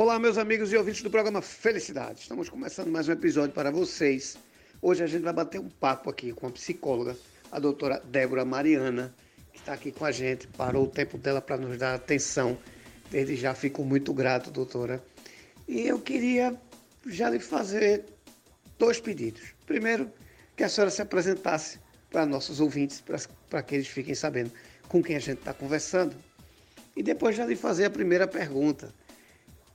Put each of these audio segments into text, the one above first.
Olá, meus amigos e ouvintes do programa Felicidade. Estamos começando mais um episódio para vocês. Hoje a gente vai bater um papo aqui com a psicóloga, a doutora Débora Mariana, que está aqui com a gente. Parou o tempo dela para nos dar atenção. Desde já fico muito grato, doutora. E eu queria já lhe fazer dois pedidos. Primeiro, que a senhora se apresentasse para nossos ouvintes, para que eles fiquem sabendo com quem a gente está conversando. E depois já lhe fazer a primeira pergunta,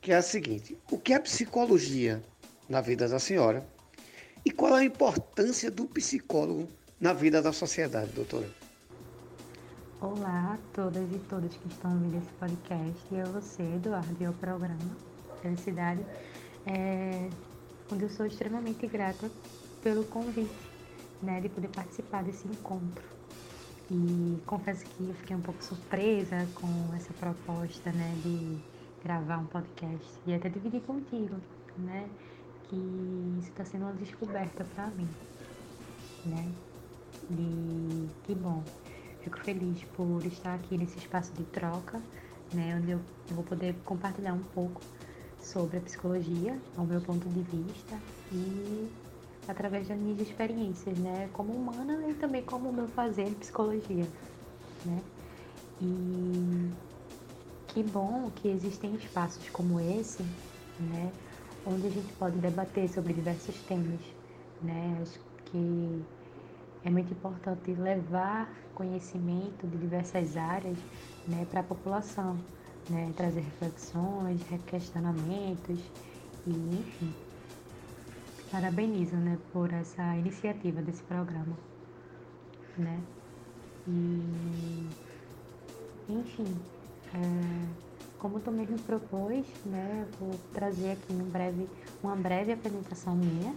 que é a seguinte: o que é psicologia na vida da senhora? E qual é a importância do psicólogo na vida da sociedade, doutora? Olá a todas e todos que estão ouvindo esse podcast. E eu, você, Eduardo, e o programa Felicidade, é, onde eu sou extremamente grata pelo convite né, de poder participar desse encontro. E confesso que eu fiquei um pouco surpresa com essa proposta né, de gravar um podcast e até dividir contigo, né? Que isso está sendo uma descoberta para mim, né? E que bom. Fico feliz por estar aqui nesse espaço de troca, né? Onde eu vou poder compartilhar um pouco sobre a psicologia, ao meu ponto de vista e através das minhas experiências, né, como humana e também como meu fazer em psicologia, né? E que bom que existem espaços como esse, né, onde a gente pode debater sobre diversos temas, né? Acho que é muito importante levar conhecimento de diversas áreas, né, para a população, né, trazer reflexões, questionamentos e enfim parabenizo né, por essa iniciativa desse programa. Né? E, enfim, é, como tu mesmo propôs, né, vou trazer aqui um breve, uma breve apresentação minha,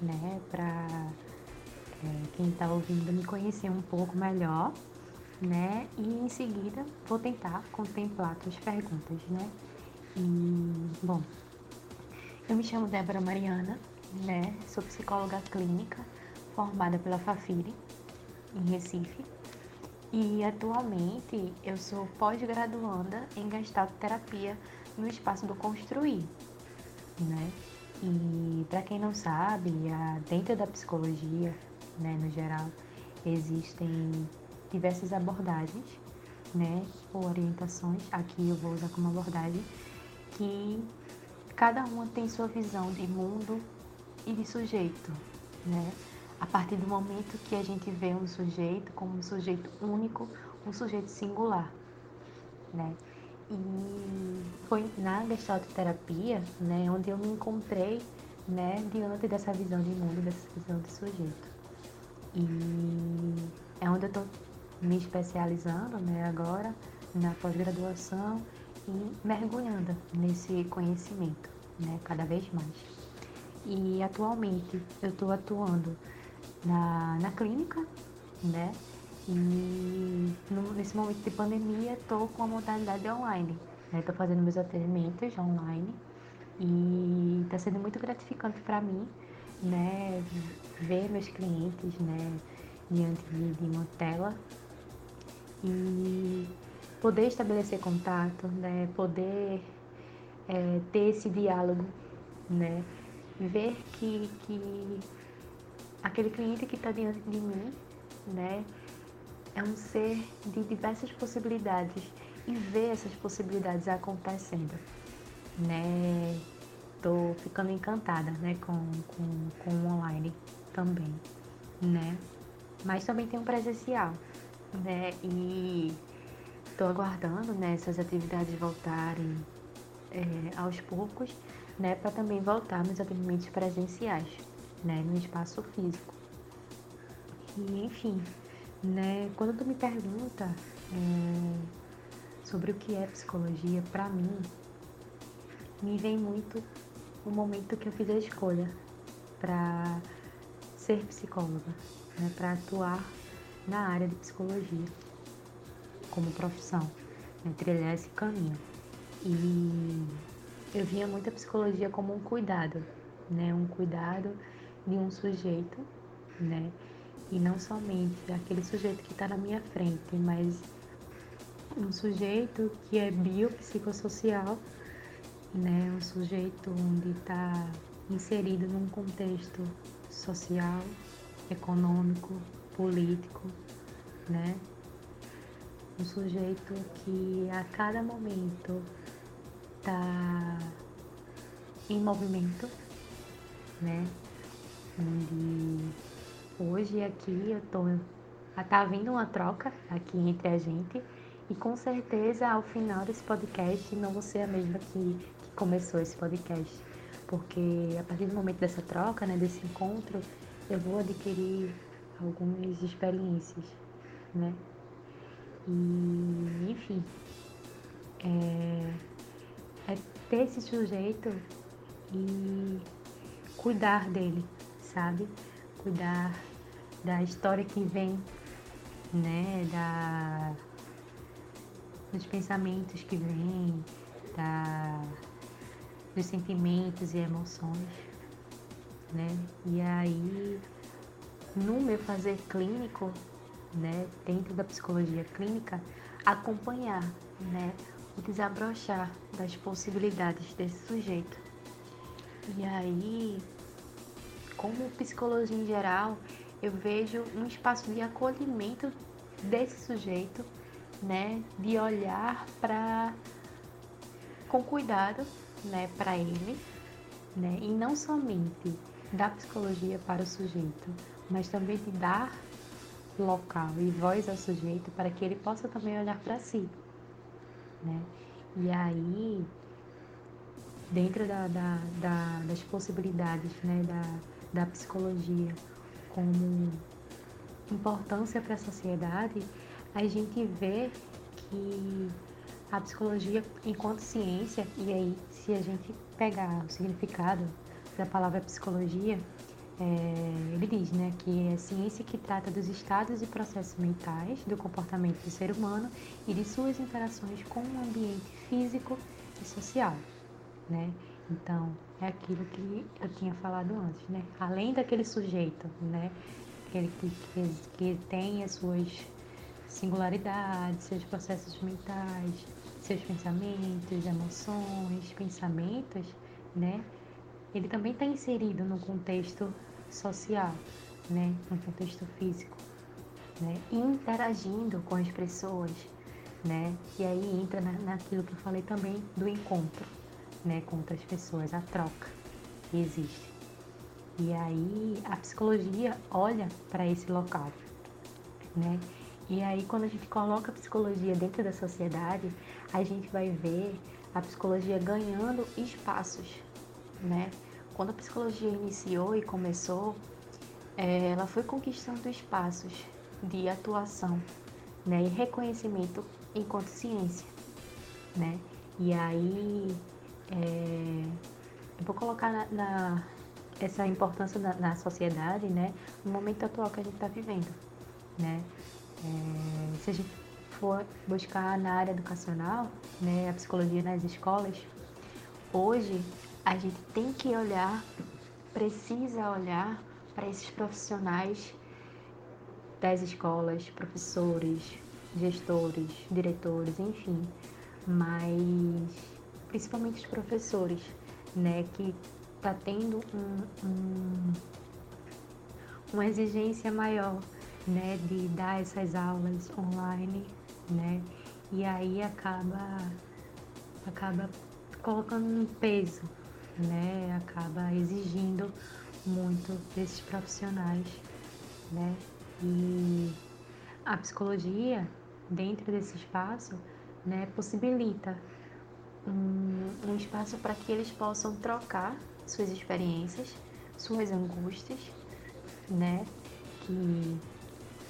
né, para é, quem está ouvindo me conhecer um pouco melhor, né, e em seguida vou tentar contemplar tuas perguntas, né. E, bom, eu me chamo Débora Mariana, né? Sou psicóloga clínica, formada pela Fafiri, em Recife. E atualmente eu sou pós-graduanda em Terapia no espaço do Construir, né? E para quem não sabe, dentro da psicologia, né, no geral, existem diversas abordagens, né, ou orientações. Aqui eu vou usar como abordagem que cada uma tem sua visão de mundo, e de sujeito, né? A partir do momento que a gente vê um sujeito como um sujeito único, um sujeito singular, né? E foi na gestaltoterapia, né, onde eu me encontrei, né, diante dessa visão de mundo, dessa visão de sujeito. E é onde eu estou me especializando, né, agora na pós-graduação e mergulhando nesse conhecimento, né, cada vez mais. E atualmente eu estou atuando na, na clínica, né? E no, nesse momento de pandemia estou com a modalidade online. Estou né? fazendo meus atendimentos online e está sendo muito gratificante para mim, né? Ver meus clientes, né? Diante de, de uma tela e poder estabelecer contato, né? Poder é, ter esse diálogo, né? Ver que, que aquele cliente que está diante de mim, né, é um ser de diversas possibilidades e ver essas possibilidades acontecendo, né, tô ficando encantada, né, com, com, com o online também, né, mas também tem um presencial, né, e tô aguardando, né, essas atividades voltarem é, aos poucos, né, para também voltar nos atendimentos presenciais, né, no espaço físico. E, enfim, né, quando tu me pergunta é, sobre o que é psicologia, para mim, me vem muito o momento que eu fiz a escolha para ser psicóloga, né, para atuar na área de psicologia como profissão, né, trilhar esse caminho. E eu via muito a psicologia como um cuidado, né? Um cuidado de um sujeito, né? E não somente aquele sujeito que está na minha frente, mas um sujeito que é biopsicossocial, né, um sujeito onde está inserido num contexto social, econômico, político, né? Um sujeito que a cada momento está em movimento, né? Onde hoje aqui eu tô tá havendo uma troca aqui entre a gente e com certeza ao final desse podcast não vou ser a mesma que, que começou esse podcast, porque a partir do momento dessa troca, né, desse encontro, eu vou adquirir algumas experiências, né? E, enfim, é, é ter esse sujeito e cuidar dele, sabe? Cuidar da história que vem, né? Da, dos pensamentos que vêm, da, dos sentimentos e emoções, né? E aí, no meu fazer clínico, né, dentro da psicologia clínica, acompanhar, né, desabrochar das possibilidades desse sujeito. E aí, como psicologia em geral, eu vejo um espaço de acolhimento desse sujeito, né, de olhar para com cuidado, né, para ele, né, e não somente da psicologia para o sujeito, mas também de dar local e voz ao sujeito para que ele possa também olhar para si, né? E aí, dentro da, da, da, das possibilidades né, da, da psicologia como importância para a sociedade, a gente vê que a psicologia enquanto ciência, e aí se a gente pegar o significado da palavra psicologia, é, ele diz né, que é ciência que trata dos estados e processos mentais, do comportamento do ser humano e de suas interações com o ambiente físico e social. Né? Então, é aquilo que eu tinha falado antes, né? Além daquele sujeito, né? Aquele que, que, que tem as suas singularidades, seus processos mentais, seus pensamentos, emoções, pensamentos, né? Ele também está inserido no contexto social, né? No contexto físico, né? Interagindo com as pessoas, né? E aí entra na, naquilo que eu falei também do encontro, né? Com outras pessoas, a troca que existe. E aí a psicologia olha para esse local, né? E aí quando a gente coloca a psicologia dentro da sociedade, a gente vai ver a psicologia ganhando espaços, né? Quando a psicologia iniciou e começou, é, ela foi conquistando espaços de atuação né, e reconhecimento enquanto ciência. Né? E aí, é, eu vou colocar na, na essa importância na, na, sociedade né, no momento atual que a gente está vivendo. Né? É, se a gente for buscar na área educacional, né, a psicologia nas escolas, hoje a gente tem que olhar, precisa olhar para esses profissionais das escolas, professores, gestores, diretores, enfim, mas principalmente os professores, né, que está tendo um, um, uma exigência maior, né, de dar essas aulas online, né, e aí acaba acaba colocando um peso né, acaba exigindo muito desses profissionais, né? E a psicologia, dentro desse espaço, né, possibilita um, um espaço para que eles possam trocar suas experiências, suas angústias, né? Que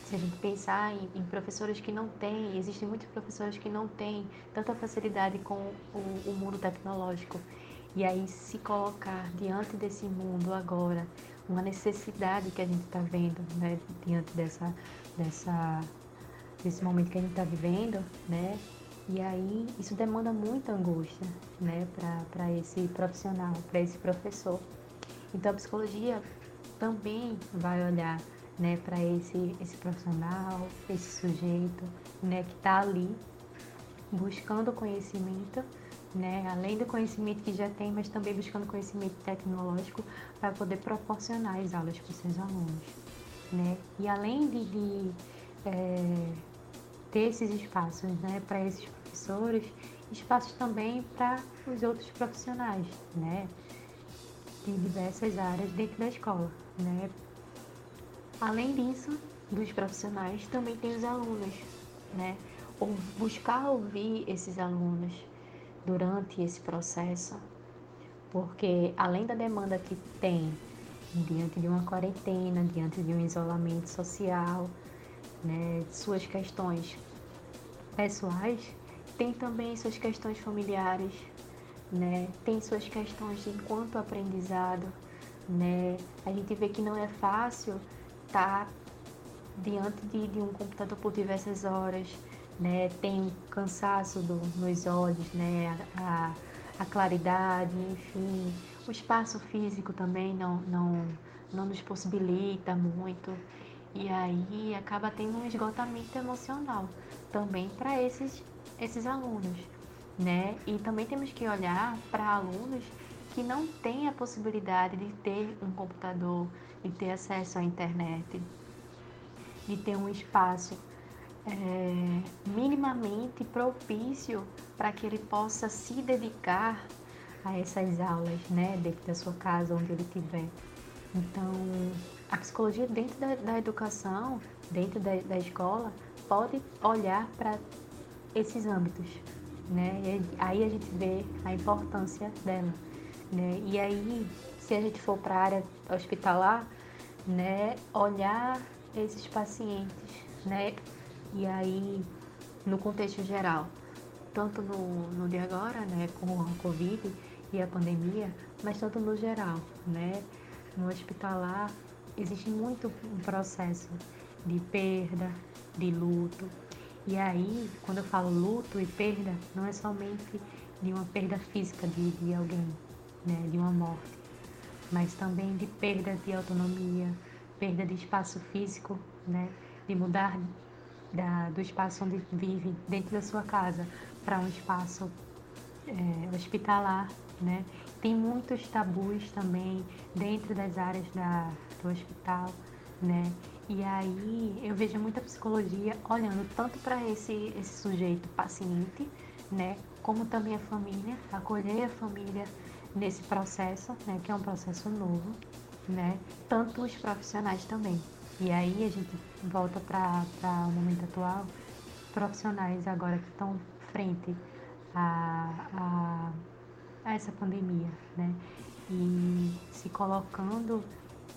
se a gente pensar em, em, professores que não têm, existem muitos professores que não têm tanta facilidade com o, o mundo tecnológico e aí se colocar diante desse mundo agora, uma necessidade que a gente está vendo, né, diante dessa, dessa, desse momento que a gente está vivendo, né, e aí isso demanda muita angústia, né, para esse profissional, para esse professor. Então a psicologia também vai olhar, né, para esse, esse profissional, esse sujeito, né, que está ali buscando conhecimento né? Além do conhecimento que já tem, mas também buscando conhecimento tecnológico para poder proporcionar as aulas para os seus alunos, né? E além de, de é, ter esses espaços, né, para esses professores, espaços também para os outros profissionais, né? De diversas áreas dentro da escola, né? Além disso, dos profissionais, também tem os alunos, né? Ou buscar ouvir esses alunos durante esse processo, porque além da demanda que tem diante de uma quarentena, diante de um isolamento social, né, suas questões pessoais, tem também suas questões familiares, né, tem suas questões de enquanto aprendizado, né, a gente vê que não é fácil estar tá diante de, de um computador por diversas horas, né? Tem cansaço do, nos olhos, né? A, a, claridade, enfim. O espaço físico também não, não, não nos possibilita muito. E aí acaba tendo um esgotamento emocional também para esses, esses alunos, né? E também temos que olhar para alunos que não têm a possibilidade de ter um computador, de ter acesso à internet, de ter um espaço é, minimamente propício para que ele possa se dedicar a essas aulas, né, dentro da sua casa, onde ele estiver. Então, a psicologia dentro da, da educação, dentro da, da, escola, pode olhar para esses âmbitos, né? E aí a gente vê a importância dela, né? E aí, se a gente for para a área hospitalar, né, olhar esses pacientes, né, e aí, no contexto geral, tanto no, no de agora, né, com a Covid e a pandemia, mas tanto no geral, né, no hospitalar, existe muito um processo de perda, de luto. E aí, quando eu falo luto e perda, não é somente de uma perda física de, de alguém, né, de uma morte, mas também de perda de autonomia, perda de espaço físico, né, de mudar da, do espaço onde vive dentro da sua casa para um espaço é, hospitalar, né? Tem muitos tabus também dentro das áreas da, do hospital, né? E aí eu vejo muita psicologia olhando tanto para esse, esse sujeito paciente, né? Como também a família, acolher a família nesse processo, né? Que é um processo novo, né? Tanto os profissionais também. E aí a gente volta para o momento atual, profissionais agora que estão frente a, a, a, essa pandemia, né? E se colocando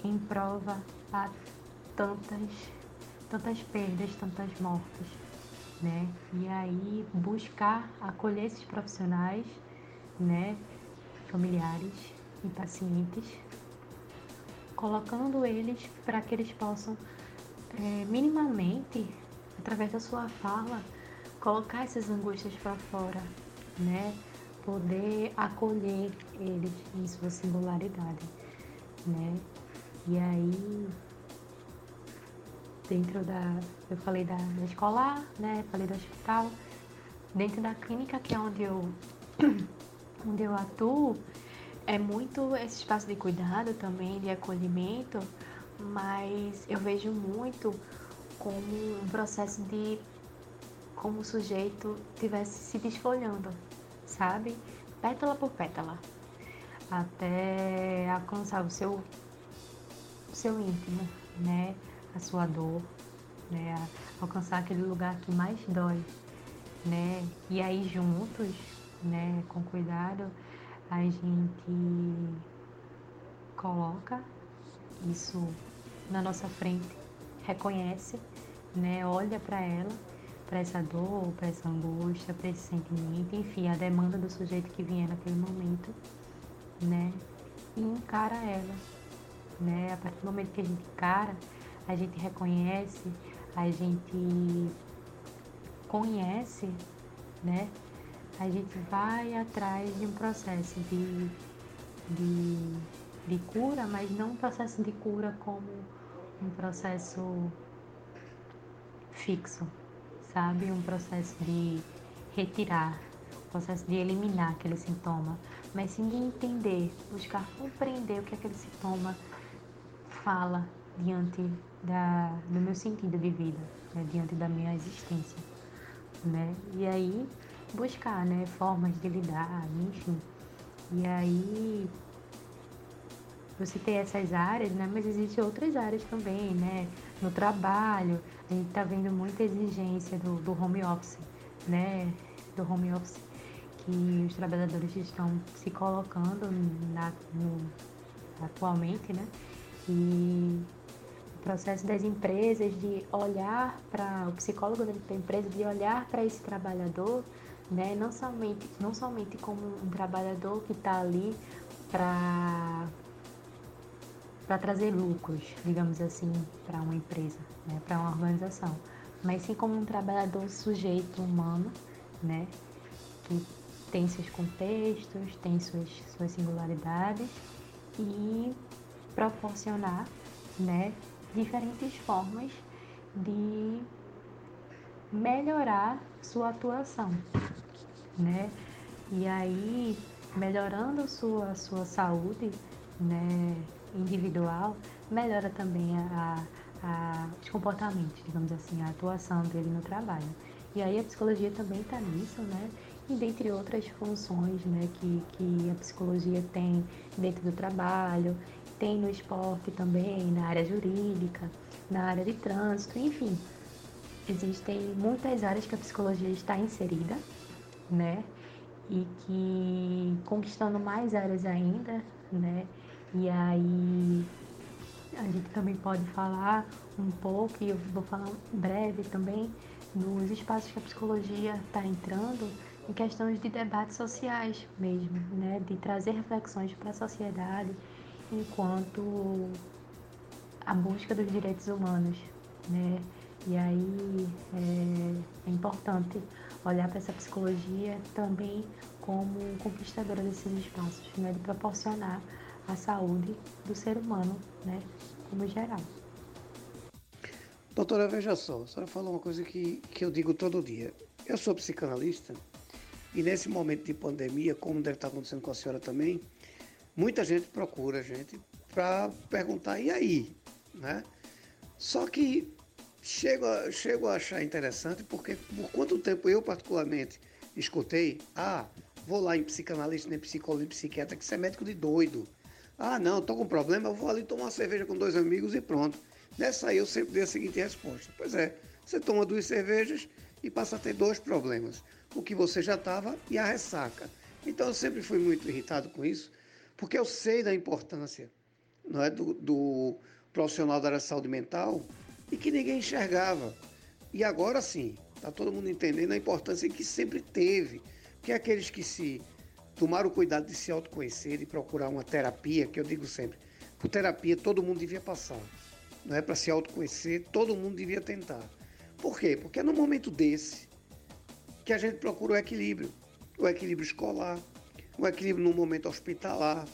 em prova a tantas, tantas perdas, tantas mortes, né? E aí buscar acolher esses profissionais, né? Familiares e pacientes colocando eles para que eles possam é, minimamente, através da sua fala, colocar essas angústias para fora, né? Poder acolher eles em sua singularidade, né? E aí, dentro da, eu falei da, da escolar, né? Falei do hospital, dentro da clínica que é onde eu, onde eu atuo, é muito esse espaço de cuidado também, de acolhimento, mas eu vejo muito como um processo de como o sujeito estivesse se desfolhando, sabe? Pétala por pétala, até alcançar o seu, o seu íntimo, né? A sua dor, né? Alcançar aquele lugar que mais dói, né? E aí juntos, né? Com cuidado, a gente coloca isso na nossa frente, reconhece, né, olha para ela, para essa dor, para essa angústia, para esse sentimento, enfim, a demanda do sujeito que vier naquele momento, né, e encara ela, né, a partir do momento que a gente encara, a gente reconhece, a gente conhece, né, a gente vai atrás de um processo de, de, de cura, mas não um processo de cura como um processo fixo, sabe? Um processo de retirar processo de eliminar aquele sintoma, mas sim de entender, buscar compreender o que aquele sintoma fala diante da, do meu sentido de vida, né, diante da minha existência, né? E aí buscar, né, formas de lidar, enfim. E aí você tem essas áreas, né? Mas existem outras áreas também, né? No trabalho, a gente está vendo muita exigência do, do home office, né? Do home office que os trabalhadores estão se colocando na, no, atualmente, né? E o processo das empresas de olhar para o psicólogo da empresa de olhar para esse trabalhador, né? Não somente não somente como um trabalhador que está ali para para trazer lucros, digamos assim, para uma empresa, né, para uma organização, mas sim como um trabalhador sujeito humano, né, que tem seus contextos, tem suas, suas singularidades e proporcionar, né, diferentes formas de melhorar sua atuação, né? E aí, melhorando sua, sua saúde, né, individual, melhora também a, a, os comportamentos, digamos assim, a atuação dele no trabalho. E aí a psicologia também está nisso, né? E dentre outras funções né, que, que a psicologia tem dentro do trabalho, tem no esporte também, na área jurídica, na área de trânsito, enfim. Existem muitas áreas que a psicologia está inserida, né? E que conquistando mais áreas ainda, né? E aí a gente também pode falar um pouco, e eu vou falar breve também, nos espaços que a psicologia está entrando em questões de debates sociais mesmo, né? de trazer reflexões para a sociedade enquanto a busca dos direitos humanos. Né? E aí é, é importante olhar para essa psicologia também como conquistadora desses espaços, né? de proporcionar a saúde do ser humano, né, como geral. Doutora, veja só, a senhora falou uma coisa que, que eu digo todo dia. Eu sou psicanalista e nesse momento de pandemia, como deve estar acontecendo com a senhora também, muita gente procura a gente para perguntar, e aí? Né? Só que chego a, chego a achar interessante porque por quanto tempo eu particularmente escutei, ah, vou lá em psicanalista, nem psicólogo, nem psiquiatra, que você é médico de doido. Ah, não, estou com problema, eu vou ali tomar uma cerveja com dois amigos e pronto. Nessa aí eu sempre dei a seguinte resposta. Pois é, você toma duas cervejas e passa a ter dois problemas. O que você já estava e a ressaca. Então eu sempre fui muito irritado com isso, porque eu sei da importância não é, do, do profissional da área de saúde mental e que ninguém enxergava. E agora sim, está todo mundo entendendo a importância que sempre teve. Que aqueles que se tomar o cuidado de se autoconhecer e procurar uma terapia, que eu digo sempre, por terapia todo mundo devia passar. Não é para se autoconhecer, todo mundo devia tentar. Por quê? Porque é no momento desse que a gente procura o equilíbrio. O equilíbrio escolar, o equilíbrio no momento hospitalar.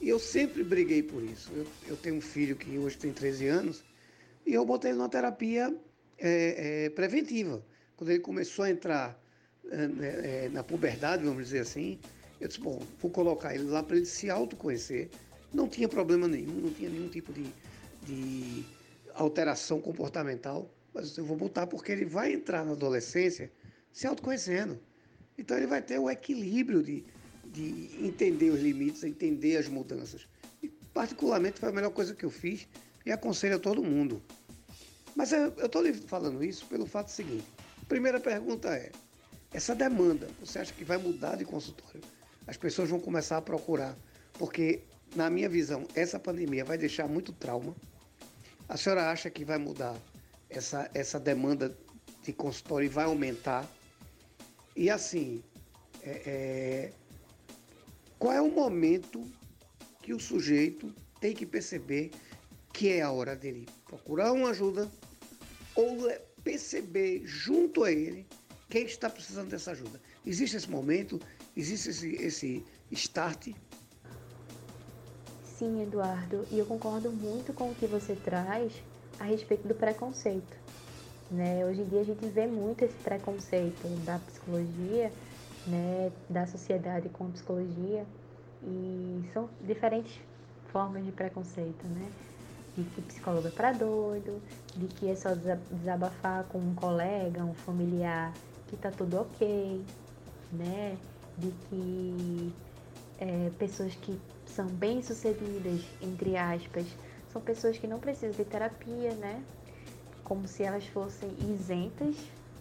E eu sempre briguei por isso. Eu, eu tenho um filho que hoje tem 13 anos e eu botei ele numa terapia é, é, preventiva. Quando ele começou a entrar é, é na puberdade, vamos dizer assim, eu disse, bom, vou colocar ele lá para ele se autoconhecer. Não tinha problema nenhum, não tinha nenhum tipo de, de alteração comportamental, mas eu vou botar porque ele vai entrar na adolescência se autoconhecendo. Então ele vai ter o equilíbrio de, de entender os limites, entender as mudanças. E particularmente foi a melhor coisa que eu fiz e aconselho a todo mundo. Mas eu estou falando isso pelo fato seguinte. Primeira pergunta é, essa demanda, você acha que vai mudar de consultório? as pessoas vão começar a procurar, porque, na minha visão, essa pandemia vai deixar muito trauma. A senhora acha que vai mudar essa, essa demanda de consultório e vai aumentar? E assim, é, é, qual é o momento que o sujeito tem que perceber que é a hora dele procurar uma ajuda ou perceber junto a ele quem está precisando dessa ajuda? Existe esse momento? Existe esse, esse start? Sim, Eduardo, e eu concordo muito com o que você traz a respeito do preconceito. Né? Hoje em dia a gente vê muito esse preconceito da psicologia né, da sociedade com a psicologia e são diferentes formas de preconceito, né? De que psicólogo é para doido, de que é só desabafar com um colega, um familiar, que tá tudo ok, né? De que é, pessoas que são bem-sucedidas, entre aspas, são pessoas que não precisam de terapia, né? Como se elas fossem isentas,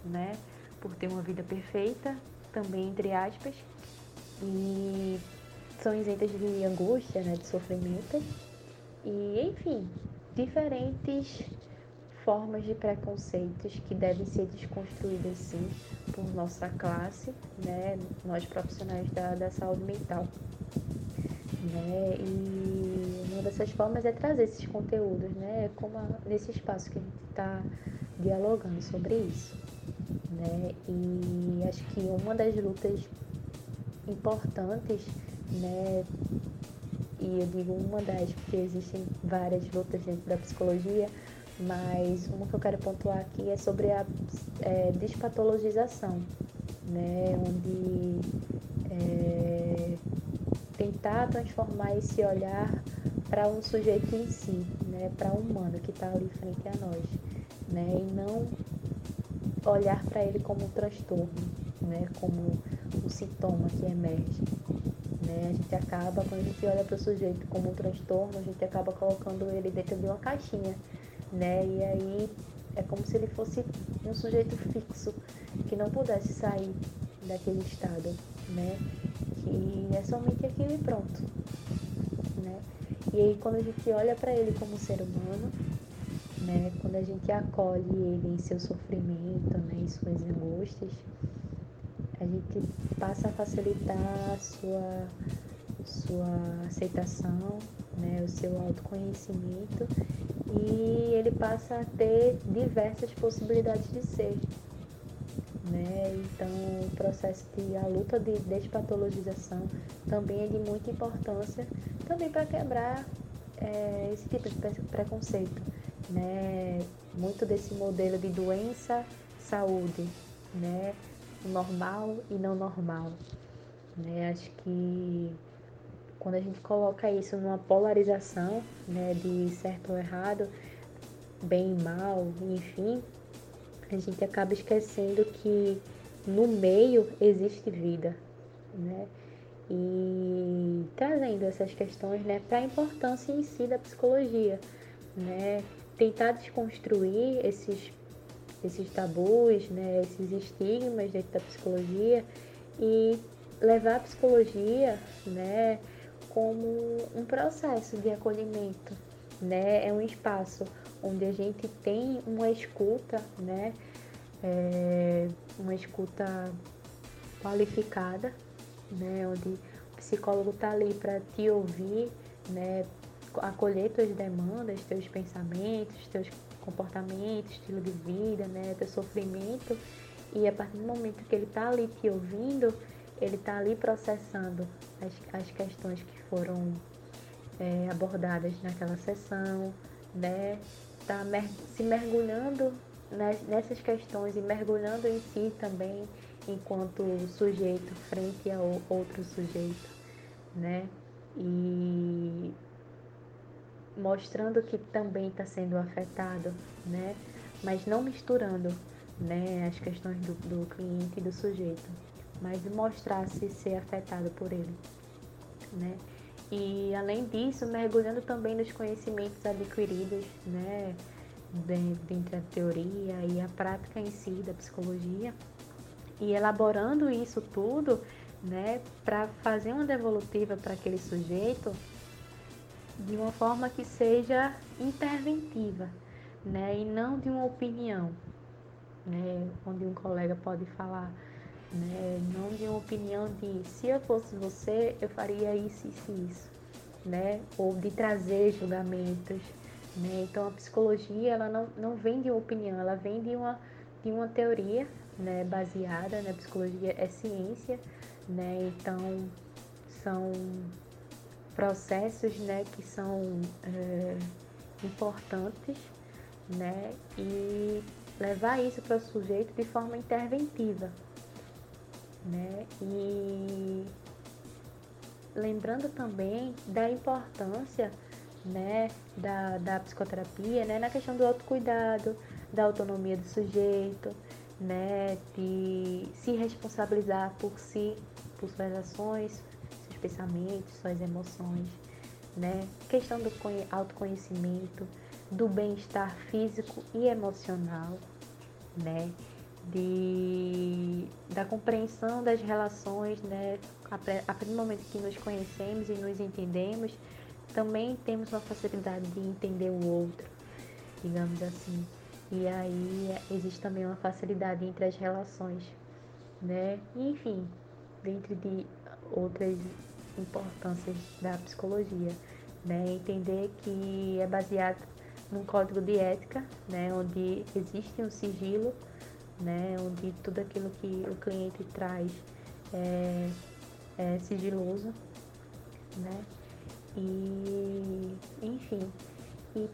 né? Por ter uma vida perfeita, também entre aspas. E são isentas de angústia, né? De sofrimento. E, enfim, diferentes formas de preconceitos que devem ser desconstruídas sim por nossa classe, né, nós profissionais da, da saúde mental. Né? E uma dessas formas é trazer esses conteúdos, né? Como a, nesse espaço que a gente está dialogando sobre isso. Né? E acho que uma das lutas importantes, né? E eu digo uma das, porque existem várias lutas dentro da psicologia, mas uma que eu quero pontuar aqui é sobre a é, despatologização, né? Onde é, tentar transformar esse olhar para um sujeito em si, né? Para um humano que está ali frente a nós, né? E não olhar para ele como um transtorno, né? Como um sintoma que emerge. Né? A gente acaba, quando a gente olha para o sujeito como um transtorno, a gente acaba colocando ele dentro de uma caixinha né? E aí é como se ele fosse um sujeito fixo que não pudesse sair daquele estado, né? Que é somente aquilo e pronto, né? E aí quando a gente olha para ele como ser humano, né? Quando a gente acolhe ele em seu sofrimento, né? Em suas angústias, gente passa a facilitar a sua sua aceitação, né, o seu autoconhecimento e ele passa a ter diversas possibilidades de ser. Né? Então, o processo de a luta de despatologização também é de muita importância, também para quebrar é, esse tipo de preconceito. Né? Muito desse modelo de doença, saúde, né? Normal e não normal. Né? Acho que quando a gente coloca isso numa polarização, né, de certo ou errado, bem e mal, enfim, a gente acaba esquecendo que no meio existe vida, né? E trazendo essas questões, né, para a importância em si da psicologia, né? Tentar desconstruir esses esses tabus, né, esses estigmas dentro da psicologia e levar a psicologia, né, como um processo de acolhimento, né? É um espaço onde a gente tem uma escuta, né? É uma escuta qualificada, né? Onde o psicólogo está ali para te ouvir, né? Acolher tuas demandas, teus pensamentos, teus comportamentos, estilo de vida, né? Teu sofrimento. E a partir do momento que ele está ali te ouvindo, ele está ali processando as, as questões que foram é, abordadas naquela sessão, né? Está mer se mergulhando nessas questões e mergulhando em si também enquanto sujeito frente a outro sujeito, né? E mostrando que também está sendo afetado, né? Mas não misturando, né, as questões do, do cliente e do sujeito mas mostrar-se ser afetado por ele, né? E além disso, mergulhando também nos conhecimentos adquiridos, né, dentre a teoria e a prática em si da psicologia, e elaborando isso tudo, né, para fazer uma devolutiva para aquele sujeito de uma forma que seja interventiva, né, e não de uma opinião, né, onde um colega pode falar né? Não de uma opinião de se eu fosse você, eu faria isso, isso isso, né? Ou de trazer julgamentos, né? Então a psicologia ela não, não vem de uma opinião, ela vem de uma, de uma teoria, né? Baseada, né? Psicologia é ciência, né? Então são processos, né? Que são é, importantes, né? E levar isso para o sujeito de forma interventiva, né? E lembrando também da importância né, da, da psicoterapia né, na questão do autocuidado, da autonomia do sujeito, né, de se responsabilizar por si, por suas ações, pensamentos, suas emoções, né, questão do autoconhecimento, do bem-estar físico e emocional, né, de, da compreensão das relações, né, a partir do momento que nos conhecemos e nos entendemos, também temos uma facilidade de entender o outro, digamos assim. E aí existe também uma facilidade entre as relações, né? Enfim, dentro de outras importâncias da psicologia, né? Entender que é baseado num código de ética, né? Onde existe um sigilo, né? Onde tudo aquilo que o cliente traz é, é sigiloso, né? E, enfim, e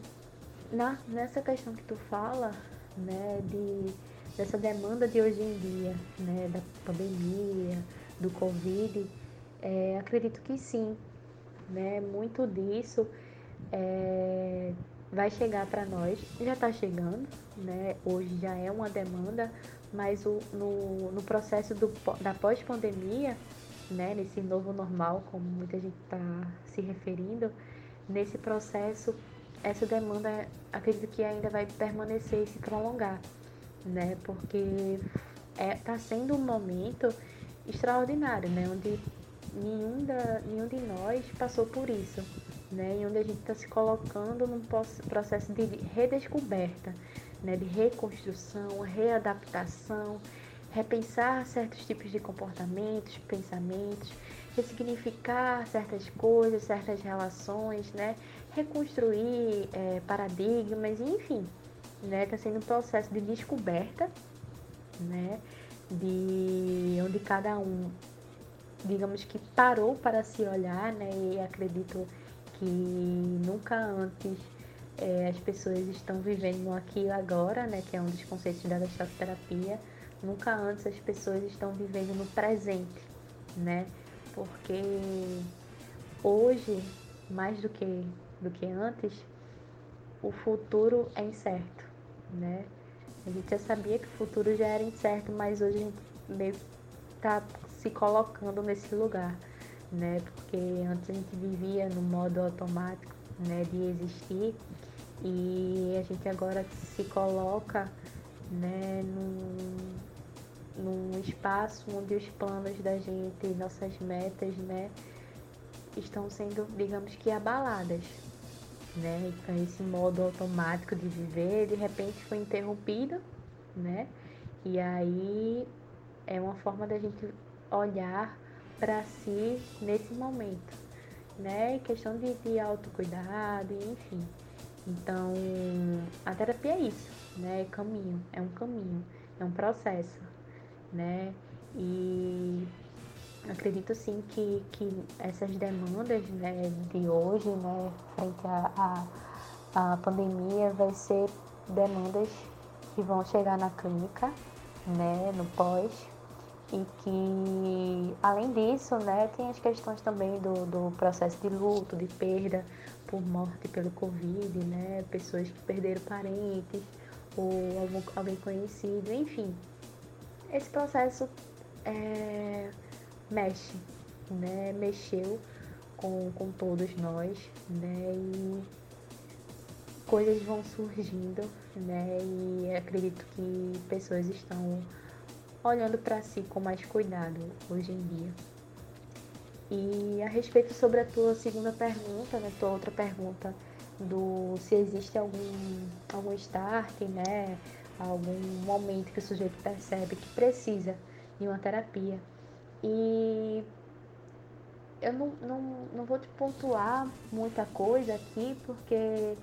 na, nessa questão que tu fala, né, de, dessa demanda de hoje em dia, né, da pandemia, do Covid, é, acredito que sim, né, muito disso é, vai chegar para nós, já está chegando, né, hoje já é uma demanda, mas o, no, no processo do, da pós-pandemia, né, nesse novo normal, como muita gente está se referindo, nesse processo, essa demanda, acredito que ainda vai permanecer e se prolongar, né, porque está é, tá sendo um momento extraordinário, né, onde nenhum, da, nenhum de nós passou por isso, né, e onde a gente está se colocando num processo de redescoberta, né, de reconstrução, readaptação, repensar certos tipos de comportamentos, pensamentos, ressignificar certas coisas, certas relações, né? reconstruir é, paradigmas, enfim, né? Está sendo um processo de descoberta, né? De onde cada um, digamos que parou para se olhar, né? E acredito que nunca antes é, as pessoas estão vivendo aqui agora, né? Que é um dos conceitos da terapia Nunca antes as pessoas estão vivendo no presente, né? Porque hoje, mais do que, do que antes, o futuro é incerto, né? A gente já sabia que o futuro já era incerto, mas hoje a gente meio que tá se colocando nesse lugar, né? Porque antes a gente vivia no modo automático, né, de existir e a gente agora se coloca, né, num, num espaço onde os planos da gente, nossas metas, né, estão sendo, digamos que, abaladas. Né? Então, esse modo automático de viver, de repente, foi interrompido, né? E aí é uma forma da gente olhar para si nesse momento, né? Questão de, de autocuidado, enfim. Então, a terapia é isso, né? É caminho, é um caminho, é um processo né? E acredito sim que, que essas demandas né, de hoje, né, frente à pandemia, vai ser demandas que vão chegar na clínica, né, no pós, e que, além disso, né, tem as questões também do, do processo de luto, de perda por morte pelo Covid, né, pessoas que perderam parentes ou algum, alguém conhecido, enfim, esse processo é, mexe, né? Mexeu com, com todos nós, né? E coisas vão surgindo, né? E acredito que pessoas estão olhando para si com mais cuidado hoje em dia. E a respeito sobre a tua segunda pergunta, né? Tua outra pergunta do se existe algum algum start, né? algum momento que o sujeito percebe que precisa de uma terapia. E eu não, não, não vou te pontuar muita coisa aqui, porque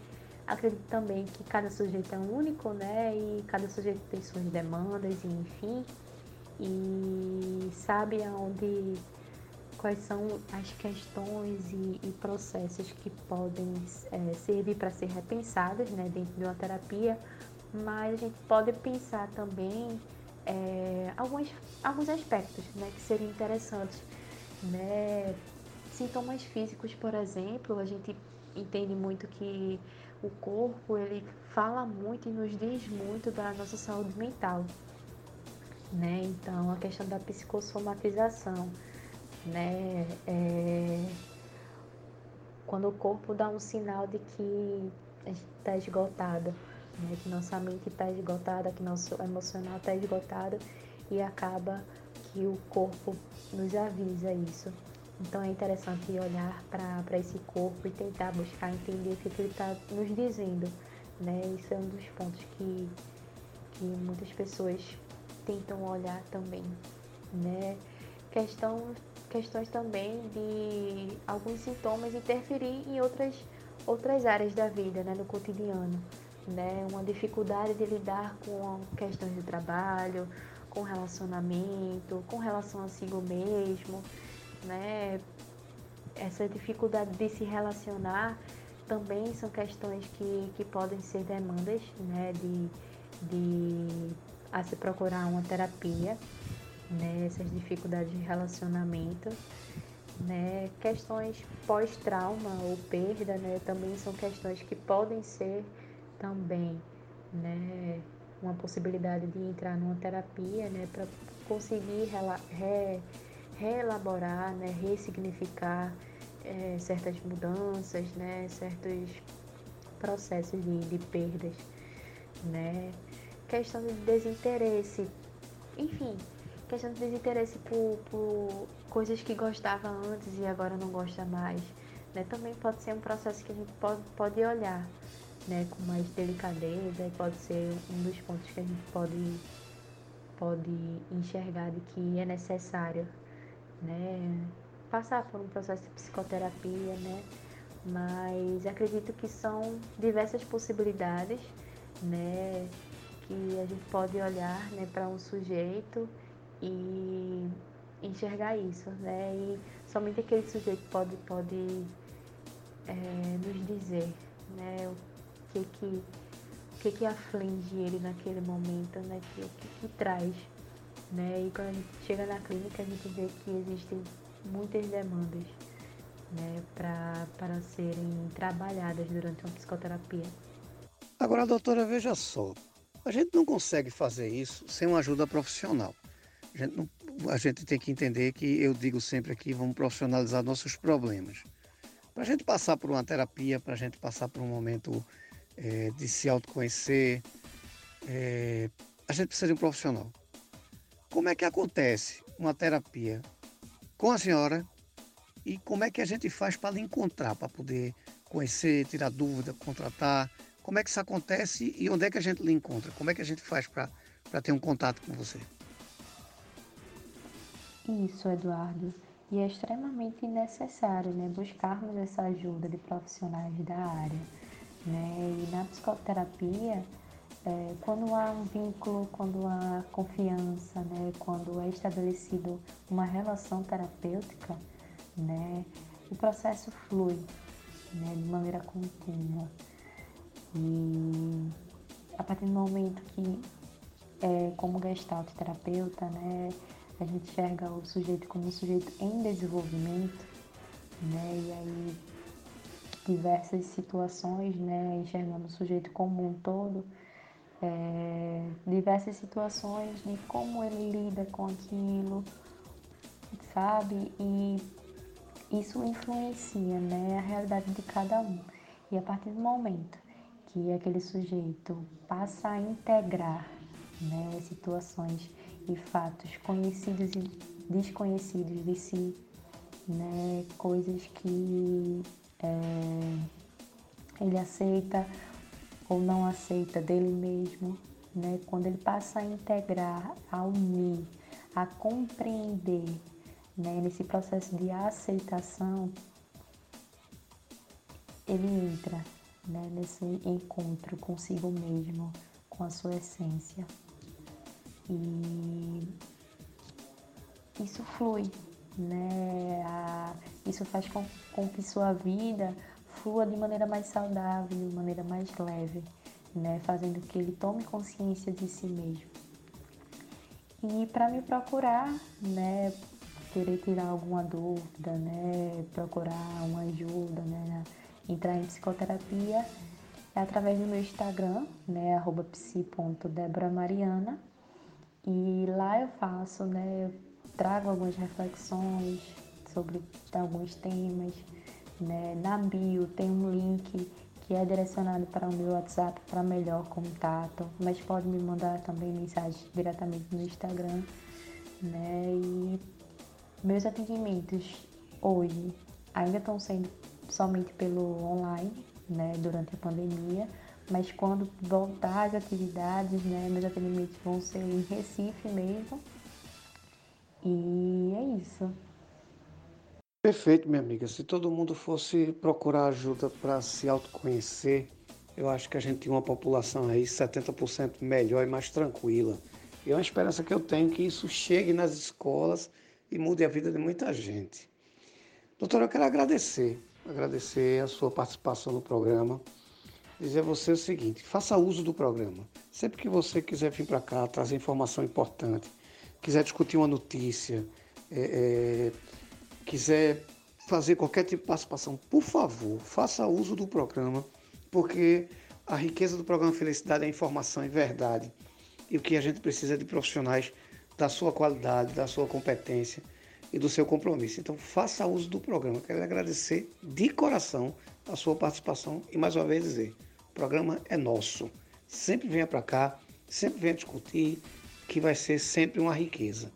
acredito também que cada sujeito é único, né? E cada sujeito tem suas demandas, e enfim. E sabe aonde quais são as questões e, e processos que podem é, servir para ser repensados né, dentro de uma terapia mas a gente pode pensar também é, alguns, alguns aspectos né, que seriam interessantes. Né? Sintomas físicos, por exemplo, a gente entende muito que o corpo ele fala muito e nos diz muito da nossa saúde mental. Né? Então, a questão da psicossomatização, né? É... Quando o corpo dá um sinal de que está esgotado, né? que nossa mente está esgotada, que nosso emocional está esgotado e acaba que o corpo nos avisa isso. Então é interessante olhar para esse corpo e tentar buscar entender o que, que ele está nos dizendo. Né? Isso é um dos pontos que, que muitas pessoas tentam olhar também. Né? Questão, questões também de alguns sintomas interferir em outras, outras áreas da vida, né? no cotidiano né? Uma dificuldade de lidar com questões de trabalho, com relacionamento, com relação a si mesmo, né? Essa dificuldade de se relacionar também são questões que, que podem ser demandas, né? De, de a se procurar uma terapia, né? Essas dificuldades de relacionamento. Né, questões pós-trauma ou perda, né, também são questões que podem ser também né, uma possibilidade de entrar numa terapia né, para conseguir re, reelaborar, né, ressignificar é, certas mudanças, né, certos processos de, de perdas. Né, questão de desinteresse, enfim, questão de desinteresse por, por coisas que gostava antes e agora não gosta mais. Né, também pode ser um processo que a gente pode, pode olhar né, com mais delicadeza e pode ser um dos pontos que a gente pode, pode enxergar de que é necessário né, passar por um processo de psicoterapia, né, mas acredito que são diversas possibilidades né, que a gente pode olhar né, para um sujeito e enxergar isso, né? E somente aquele sujeito pode, pode é, nos dizer né, que que, o que que aflige ele naquele momento, né? Que, o que, que traz, né? E quando a gente chega na clínica, a gente vê que existem muitas demandas, né? Para serem trabalhadas durante uma psicoterapia. Agora, doutora, veja só. A gente não consegue fazer isso sem uma ajuda profissional. A gente, não, a gente tem que entender que, eu digo sempre aqui, vamos profissionalizar nossos problemas. Para a gente passar por uma terapia, para a gente passar por um momento é, de se autoconhecer. É, a gente precisa de um profissional. Como é que acontece uma terapia com a senhora e como é que a gente faz para lhe encontrar, para poder conhecer, tirar dúvida, contratar? Como é que isso acontece e onde é que a gente lhe encontra? Como é que a gente faz para ter um contato com você? Isso, Eduardo. E é extremamente necessário né, buscarmos essa ajuda de profissionais da área né? E na psicoterapia, é, quando há um vínculo, quando há confiança, né? quando é estabelecido uma relação terapêutica, né? o processo flui né? de maneira contínua. E a partir do momento que, é, como gestalt terapeuta, né? a gente enxerga o sujeito como um sujeito em desenvolvimento, né? e aí diversas situações, né, enxergando o sujeito como um todo, é, diversas situações de como ele lida com aquilo, sabe? E isso influencia né, a realidade de cada um. E a partir do momento que aquele sujeito passa a integrar né, situações e fatos conhecidos e desconhecidos de si, né, coisas que é, ele aceita ou não aceita dele mesmo, né? Quando ele passa a integrar, a unir, a compreender, né? Nesse processo de aceitação, ele entra né? nesse encontro consigo mesmo, com a sua essência. E isso flui, né? A, isso faz com, com que sua vida flua de maneira mais saudável, de maneira mais leve, né? Fazendo que ele tome consciência de si mesmo. E para me procurar, né, querer tirar alguma dúvida, né, procurar uma ajuda, né, entrar em psicoterapia, é através do meu Instagram, né, arroba psi.debramariana. E lá eu faço, né, eu trago algumas reflexões sobre alguns temas, né, na bio tem um link que é direcionado para o meu WhatsApp para melhor contato, mas pode me mandar também mensagem diretamente no Instagram, né? E meus atendimentos hoje ainda estão sendo somente pelo online, né, durante a pandemia, mas quando voltar as atividades, né, meus atendimentos vão ser em Recife mesmo. E é isso. Perfeito, minha amiga. Se todo mundo fosse procurar ajuda para se autoconhecer, eu acho que a gente tinha uma população aí 70% melhor e mais tranquila. E é uma esperança que eu tenho que isso chegue nas escolas e mude a vida de muita gente. Doutora, eu quero agradecer, agradecer a sua participação no programa. Dizer a você o seguinte: faça uso do programa. Sempre que você quiser vir para cá, trazer informação importante, quiser discutir uma notícia, é, é, quiser fazer qualquer tipo de participação, por favor, faça uso do programa, porque a riqueza do programa Felicidade é informação e verdade. E o que a gente precisa é de profissionais da sua qualidade, da sua competência e do seu compromisso. Então, faça uso do programa. Quero agradecer de coração a sua participação e mais uma vez dizer: o programa é nosso. Sempre venha para cá, sempre venha discutir, que vai ser sempre uma riqueza.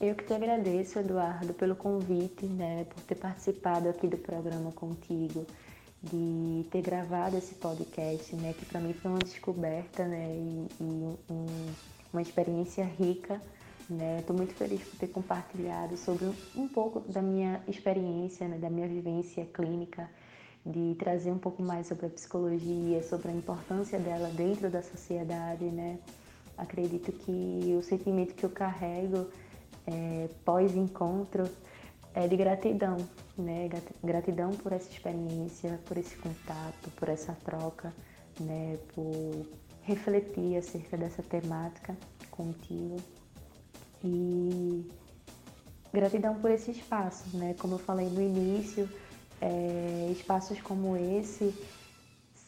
Eu que te agradeço, Eduardo, pelo convite, né, por ter participado aqui do programa contigo, de ter gravado esse podcast, né, que para mim foi uma descoberta, né, e, e um, uma experiência rica, né. Estou muito feliz por ter compartilhado sobre um, pouco da minha experiência, né, da minha vivência clínica, de trazer um pouco mais sobre a psicologia, sobre a importância dela dentro da sociedade, né. Acredito que o sentimento que eu carrego é, pós-encontro é de gratidão, né? Gratidão por essa experiência, por esse contato, por essa troca, né? Por refletir acerca dessa temática contigo e gratidão por esse espaço, né? Como eu falei no início, é, espaços como esse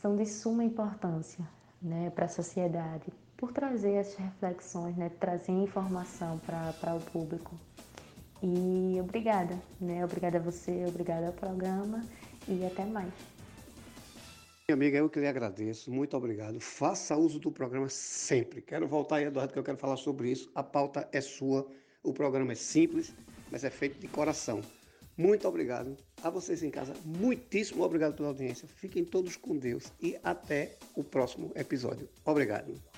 são de suma importância, né? Para a sociedade, por trazer essas reflexões, né? trazer informação para o público. E obrigada, né? Obrigada a você, obrigada ao programa e até mais. Amiga, eu que lhe agradeço, muito obrigado. Faça uso do programa sempre. Quero voltar aí, Eduardo, que eu quero falar sobre isso. A pauta é sua, o programa é simples, mas é feito de coração. Muito obrigado a vocês em casa. Muitíssimo obrigado pela audiência. Fiquem todos com Deus e até o próximo episódio. Obrigado.